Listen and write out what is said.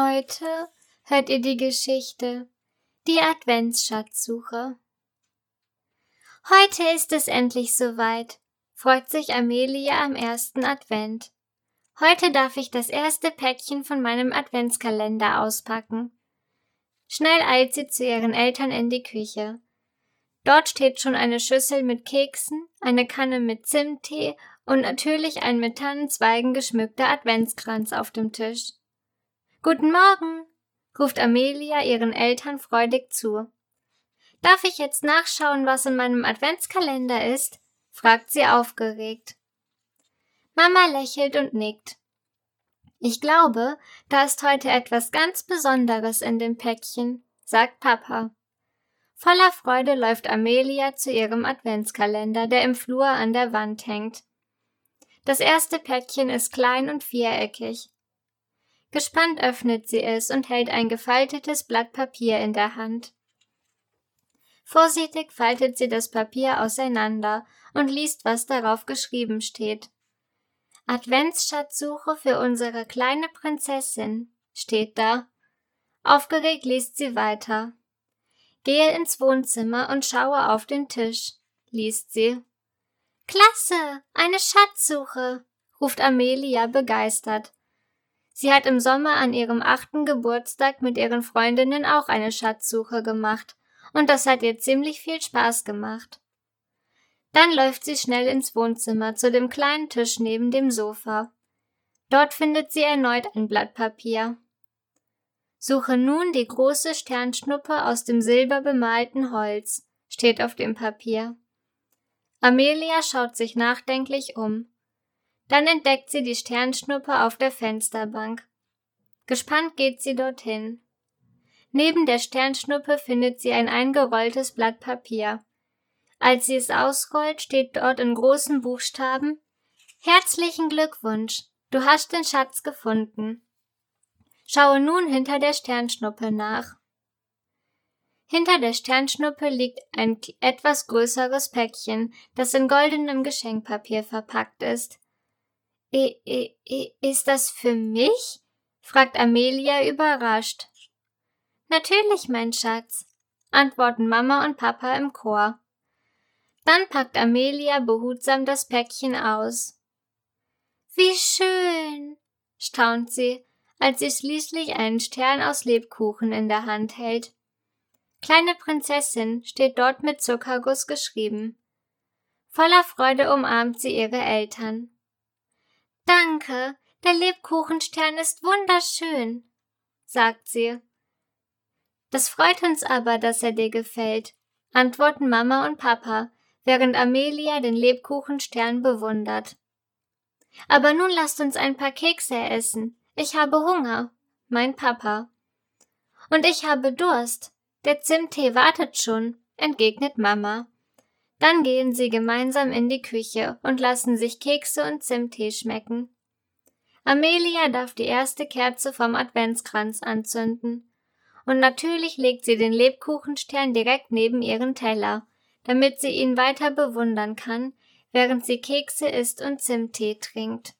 Heute hört ihr die Geschichte Die Adventsschatzsuche. Heute ist es endlich soweit, freut sich Amelia am ersten Advent. Heute darf ich das erste Päckchen von meinem Adventskalender auspacken. Schnell eilt sie zu ihren Eltern in die Küche. Dort steht schon eine Schüssel mit Keksen, eine Kanne mit Zimttee und natürlich ein mit Tannenzweigen geschmückter Adventskranz auf dem Tisch. Guten Morgen, ruft Amelia ihren Eltern freudig zu. Darf ich jetzt nachschauen, was in meinem Adventskalender ist? fragt sie aufgeregt. Mama lächelt und nickt. Ich glaube, da ist heute etwas ganz Besonderes in dem Päckchen, sagt Papa. Voller Freude läuft Amelia zu ihrem Adventskalender, der im Flur an der Wand hängt. Das erste Päckchen ist klein und viereckig. Gespannt öffnet sie es und hält ein gefaltetes Blatt Papier in der Hand. Vorsichtig faltet sie das Papier auseinander und liest, was darauf geschrieben steht. Adventsschatzsuche für unsere kleine Prinzessin steht da. Aufgeregt liest sie weiter. Gehe ins Wohnzimmer und schaue auf den Tisch, liest sie. Klasse, eine Schatzsuche, ruft Amelia begeistert. Sie hat im Sommer an ihrem achten Geburtstag mit ihren Freundinnen auch eine Schatzsuche gemacht, und das hat ihr ziemlich viel Spaß gemacht. Dann läuft sie schnell ins Wohnzimmer zu dem kleinen Tisch neben dem Sofa. Dort findet sie erneut ein Blatt Papier. Suche nun die große Sternschnuppe aus dem silberbemalten Holz, steht auf dem Papier. Amelia schaut sich nachdenklich um. Dann entdeckt sie die Sternschnuppe auf der Fensterbank. Gespannt geht sie dorthin. Neben der Sternschnuppe findet sie ein eingerolltes Blatt Papier. Als sie es ausrollt, steht dort in großen Buchstaben Herzlichen Glückwunsch, du hast den Schatz gefunden. Schaue nun hinter der Sternschnuppe nach. Hinter der Sternschnuppe liegt ein etwas größeres Päckchen, das in goldenem Geschenkpapier verpackt ist. Ist das für mich? fragt Amelia überrascht. Natürlich, mein Schatz, antworten Mama und Papa im Chor. Dann packt Amelia behutsam das Päckchen aus. Wie schön, staunt sie, als sie schließlich einen Stern aus Lebkuchen in der Hand hält. Kleine Prinzessin steht dort mit Zuckerguss geschrieben. Voller Freude umarmt sie ihre Eltern. Danke, der Lebkuchenstern ist wunderschön, sagt sie. Das freut uns aber, dass er dir gefällt, antworten Mama und Papa, während Amelia den Lebkuchenstern bewundert. Aber nun lasst uns ein paar Kekse essen. Ich habe Hunger, mein Papa. Und ich habe Durst, der Zimttee wartet schon, entgegnet Mama. Dann gehen sie gemeinsam in die Küche und lassen sich Kekse und Zimttee schmecken. Amelia darf die erste Kerze vom Adventskranz anzünden. Und natürlich legt sie den Lebkuchenstern direkt neben ihren Teller, damit sie ihn weiter bewundern kann, während sie Kekse isst und Zimttee trinkt.